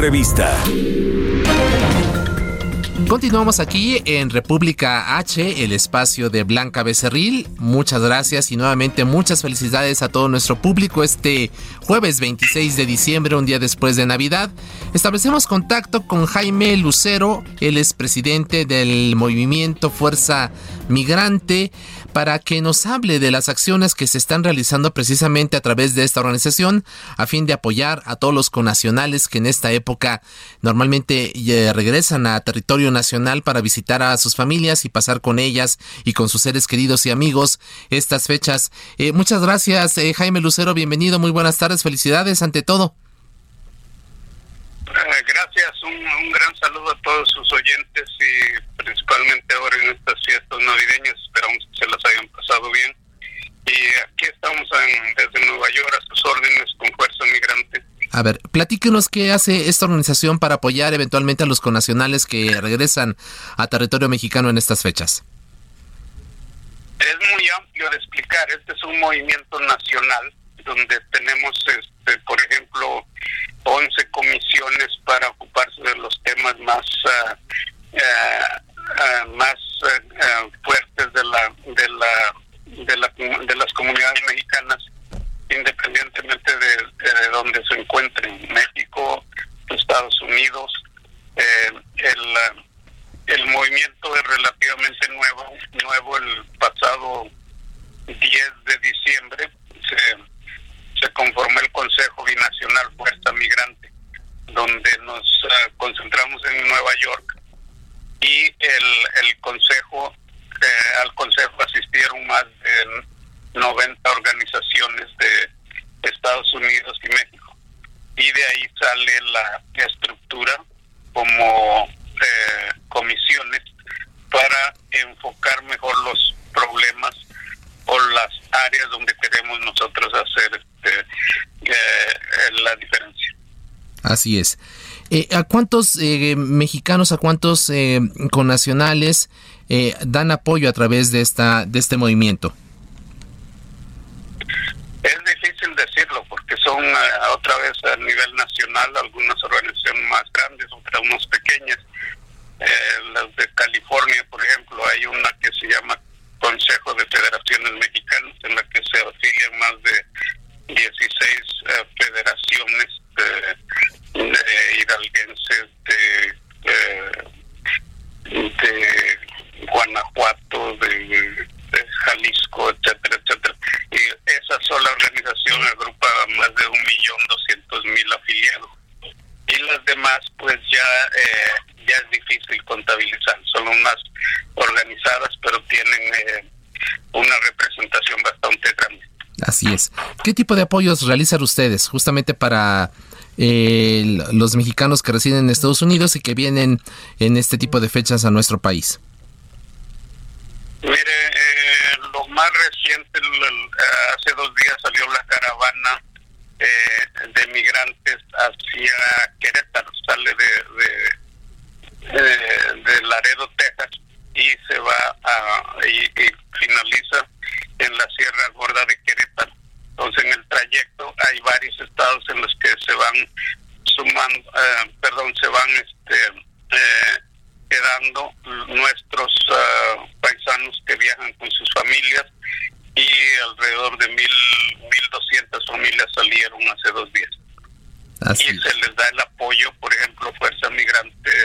Entrevista. Continuamos aquí en República H, el espacio de Blanca Becerril. Muchas gracias y nuevamente muchas felicidades a todo nuestro público este jueves 26 de diciembre, un día después de Navidad. Establecemos contacto con Jaime Lucero, él es presidente del movimiento Fuerza Migrante, para que nos hable de las acciones que se están realizando precisamente a través de esta organización a fin de apoyar a todos los conacionales que en esta época normalmente eh, regresan a territorio nacional para visitar a sus familias y pasar con ellas y con sus seres queridos y amigos estas fechas. Eh, muchas gracias, eh, Jaime Lucero, bienvenido, muy buenas tardes, felicidades ante todo. Gracias, un, un, gran saludo a todos sus oyentes y principalmente ahora en estas fiestas navideñas. Esperamos que se las hayan pasado bien. Y aquí estamos en, desde Nueva York a sus órdenes con Fuerza Migrante. A ver, platíquenos qué hace esta organización para apoyar eventualmente a los conacionales que regresan a territorio mexicano en estas fechas. Es muy amplio de explicar. Este es un movimiento nacional donde tenemos, este, por ejemplo, 11 comisiones para ocuparse de los temas más uh, uh, uh, más fuertes de la de la de la de las comunidades mexicanas independientemente de, de donde se encuentren México Estados Unidos eh, el el movimiento es relativamente nuevo nuevo el pasado 10 de diciembre se conformó el Consejo Binacional Fuerza Migrante, donde nos uh, concentramos en Nueva York y el, el Consejo, eh, al Consejo asistieron más de 90 organizaciones de Estados Unidos y México. Y de ahí sale la estructura como comisiones para enfocar mejor los problemas o las áreas donde queremos nosotros hacer este, eh, la diferencia. Así es. Eh, ¿A cuántos eh, mexicanos, a cuántos eh, connacionales eh, dan apoyo a través de esta de este movimiento? Es difícil decirlo porque son otra vez a nivel nacional algunas organizaciones más grandes, otras más pequeñas. Eh, las de California, por ejemplo, hay una que se llama Consejo de Federaciones Mexicanas en la que se afilian más de 16 uh, federaciones de, de hidalguenses de, de Guanajuato, de, de, Jalisco, etcétera, etcétera. Y esa sola organización agrupa más de un millón doscientos mil afiliados. Y las demás, pues ya eh, difícil contabilizar. Son unas organizadas, pero tienen eh, una representación bastante grande. Así es. ¿Qué tipo de apoyos realizan ustedes justamente para eh, los mexicanos que residen en Estados Unidos y que vienen en este tipo de fechas a nuestro país? Mire, eh, lo más reciente, el, el, hace dos días salió la caravana eh, de migrantes hacia Querétaro, sale de, de, de, de Laredo, Texas, y se va a, y, y finaliza en la Sierra Gorda de Querétaro. Entonces, en el trayecto hay varios estados en los que se van sumando, eh, perdón, se van este, eh, quedando nuestros uh, paisanos que viajan con sus familias y alrededor de mil mil doscientas familias salieron hace dos días. Así y se les da el apoyo, por ejemplo, Fuerza Migrante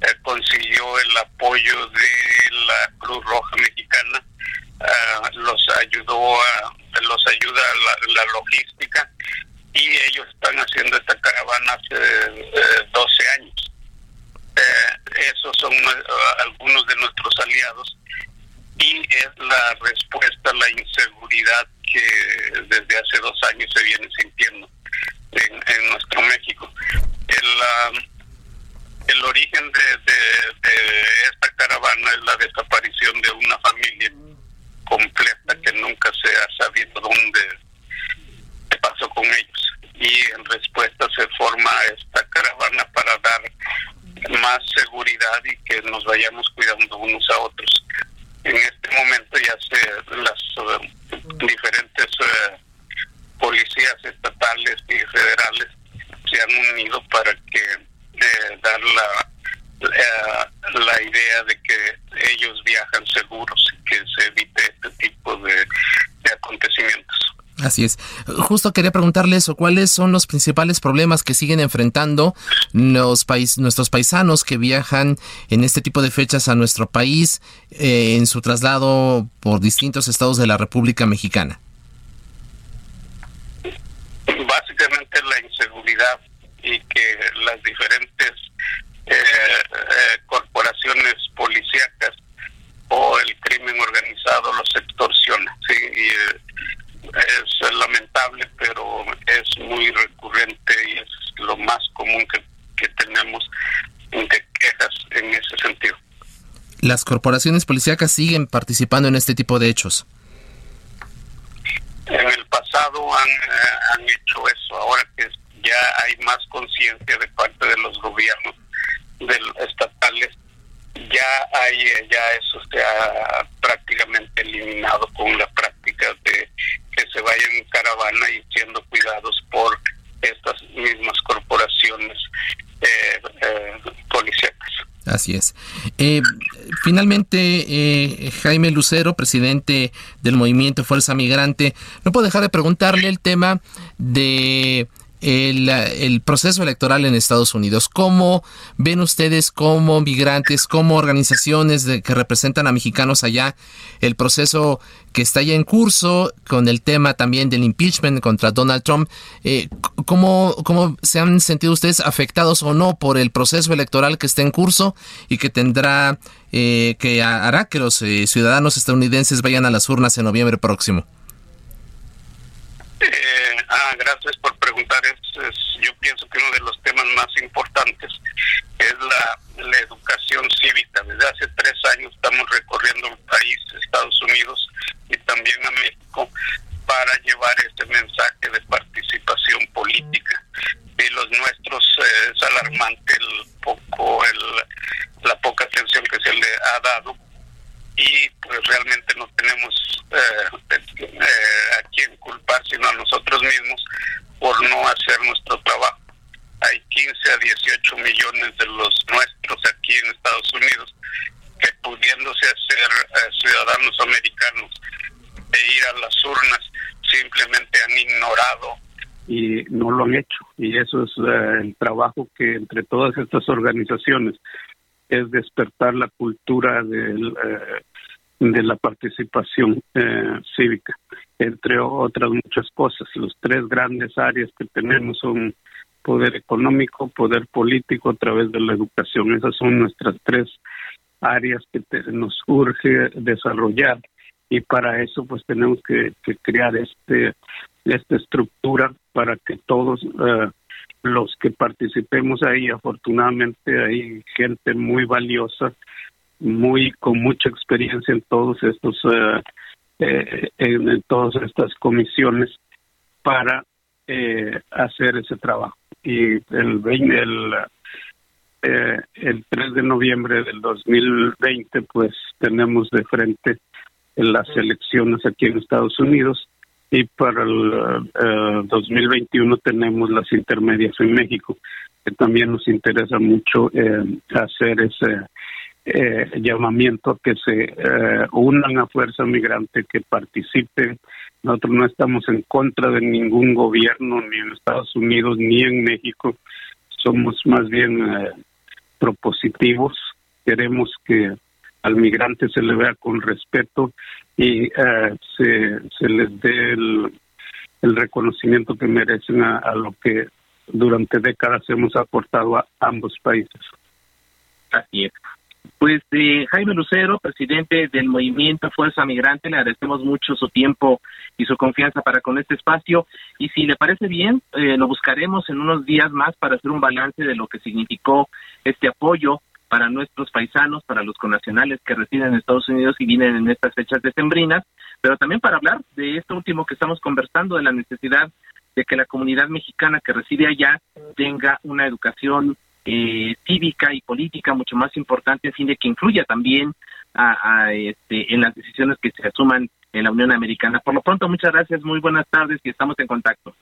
eh, consiguió el apoyo de la Cruz Roja Mexicana, uh, los ayudó a, los ayuda a la, la, logística y ellos están haciendo esta caravana hace eh, 12 años. Eh, esos son uh, algunos de nuestros aliados y es la respuesta a la inseguridad que desde hace dos años se viene sintiendo en, en nuestro México. El, uh, resumen de, de, esta caravana es la desaparición de una familia completa que nunca se ha sabido dónde pasó con ellos. Y en respuesta se forma esta caravana para dar más seguridad y que nos vayamos cuidando unos a otros. En este momento ya se las eh, diferentes uh, policías estatales y federales se han unido para que eh, dar la, eh, la idea de que ellos viajan seguros y que se evite este tipo de, acontecimientos. Así es. Justo quería preguntarle eso, ¿cuáles son los principales problemas que siguen enfrentando los país, nuestros paisanos que viajan en este tipo de fechas a nuestro país eh, en su traslado por distintos estados de la República Mexicana? básicamente la inseguridad y que las diferentes eh, eh, corporaciones policíacas o el crimen organizado los extorsiona. Sí, y, eh, es lamentable, pero es muy recurrente y es lo más común que, que tenemos de quejas en ese sentido. ¿Las corporaciones policíacas siguen participando en este tipo de hechos? en el pasado han, eh, han hecho eso. Ahora que ya hay más conciencia de parte de los gobiernos estatales, ya hay ya eso se ha prácticamente eliminado con la práctica de que se vayan en caravana y siendo cuidados por estas mismas corporaciones eh, eh, policíacas. Así es. Eh, finalmente, eh, Jaime Lucero, presidente del movimiento Fuerza Migrante, no puedo dejar de preguntarle el tema de el, proceso electoral en Estados Unidos. ¿Cómo ven ustedes como migrantes, como organizaciones de, que representan a mexicanos allá, el proceso que está ya en curso con el tema también del impeachment contra Donald Trump? Eh, ¿cómo, ¿Cómo se han sentido ustedes afectados o no por el proceso electoral que está en curso y que tendrá, eh, que hará que los eh, ciudadanos estadounidenses vayan a las urnas en noviembre próximo? Eh, ah, gracias por yo pienso que uno de los temas más importantes es la, educación cívica. Desde hace tres años estamos recorriendo el país, Estados Unidos y también a México, para llevar este mensaje de participación política. Y los nuestros eh, es alarmante el poco, el, la poca atención que se le ha dado y pues realmente no tenemos eh, eh, a quién culpar sino a nosotros mismos por no hacer nuestro trabajo. Hay 15 a 18 millones de los nuestros aquí en Estados Unidos que pudiéndose ser eh, ciudadanos americanos e ir a las urnas simplemente han ignorado y no lo han hecho. Y eso es el trabajo que entre todas estas organizaciones es despertar la cultura eh, de la participación eh, cívica, entre otras muchas cosas. Los tres grandes áreas que tenemos son poder económico, poder político a través de la educación. Esas son nuestras tres áreas que nos urge desarrollar y para eso pues tenemos que, crear este esta estructura para que todos eh, los que participemos ahí, afortunadamente hay gente muy valiosa, muy con mucha experiencia en todos estos eh, eh, en, todas estas comisiones para eh, hacer ese trabajo. Y el el el 3 de noviembre del 2020 pues tenemos de frente las elecciones aquí en Estados Unidos y para el 2021 eh, tenemos las intermedias en México, que también nos interesa mucho eh, hacer ese eh, llamamiento a que se unan a Fuerza Migrante, que participen. Nosotros no estamos en contra de ningún gobierno, ni en Estados Unidos, ni en México. Somos más bien propositivos. Queremos que al migrante se le vea con respeto y eh, se, se, les dé el, reconocimiento que merecen a, lo que durante décadas hemos aportado a ambos países. Así es. Pues eh, Jaime Lucero, presidente del movimiento Fuerza Migrante, le agradecemos mucho su tiempo y su confianza para con este espacio. Y si le parece bien, eh, lo buscaremos en unos días más para hacer un balance de lo que significó este apoyo para nuestros paisanos, para los connacionales que residen en Estados Unidos y vienen en estas fechas decembrinas, pero también para hablar de esto último que estamos conversando, de la necesidad de que la comunidad mexicana que reside allá tenga una educación eh, cívica y política mucho más importante a fin de que influya también a, este, en las decisiones que se asuman en la Unión Americana. Por lo pronto, muchas gracias, muy buenas tardes y estamos en contacto.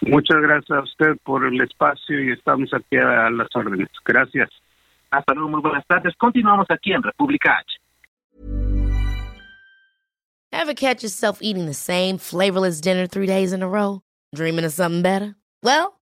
Muchas gracias a usted por el espacio y estamos aquí a las órdenes. Gracias. Hasta luego, muy buenas tardes. Continuamos aquí en República H. Ever catch yourself eating the same flavorless dinner three days in a row? Dreaming of something better? Well,